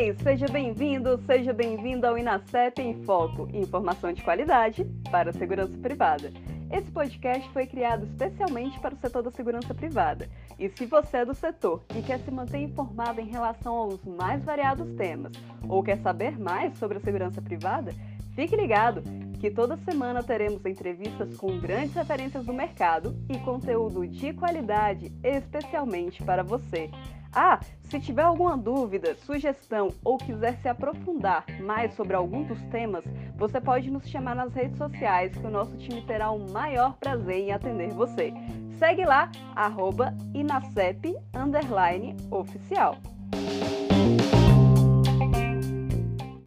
bem? Seja bem-vindo, seja bem-vindo ao Inacep em Foco, informação de qualidade para a segurança privada. Esse podcast foi criado especialmente para o setor da segurança privada. E se você é do setor e quer se manter informado em relação aos mais variados temas, ou quer saber mais sobre a segurança privada, fique ligado que toda semana teremos entrevistas com grandes referências do mercado e conteúdo de qualidade especialmente para você. Ah, se tiver alguma dúvida, sugestão ou quiser se aprofundar mais sobre algum dos temas, você pode nos chamar nas redes sociais que o nosso time terá o maior prazer em atender você. Segue lá, arroba inacep, oficial.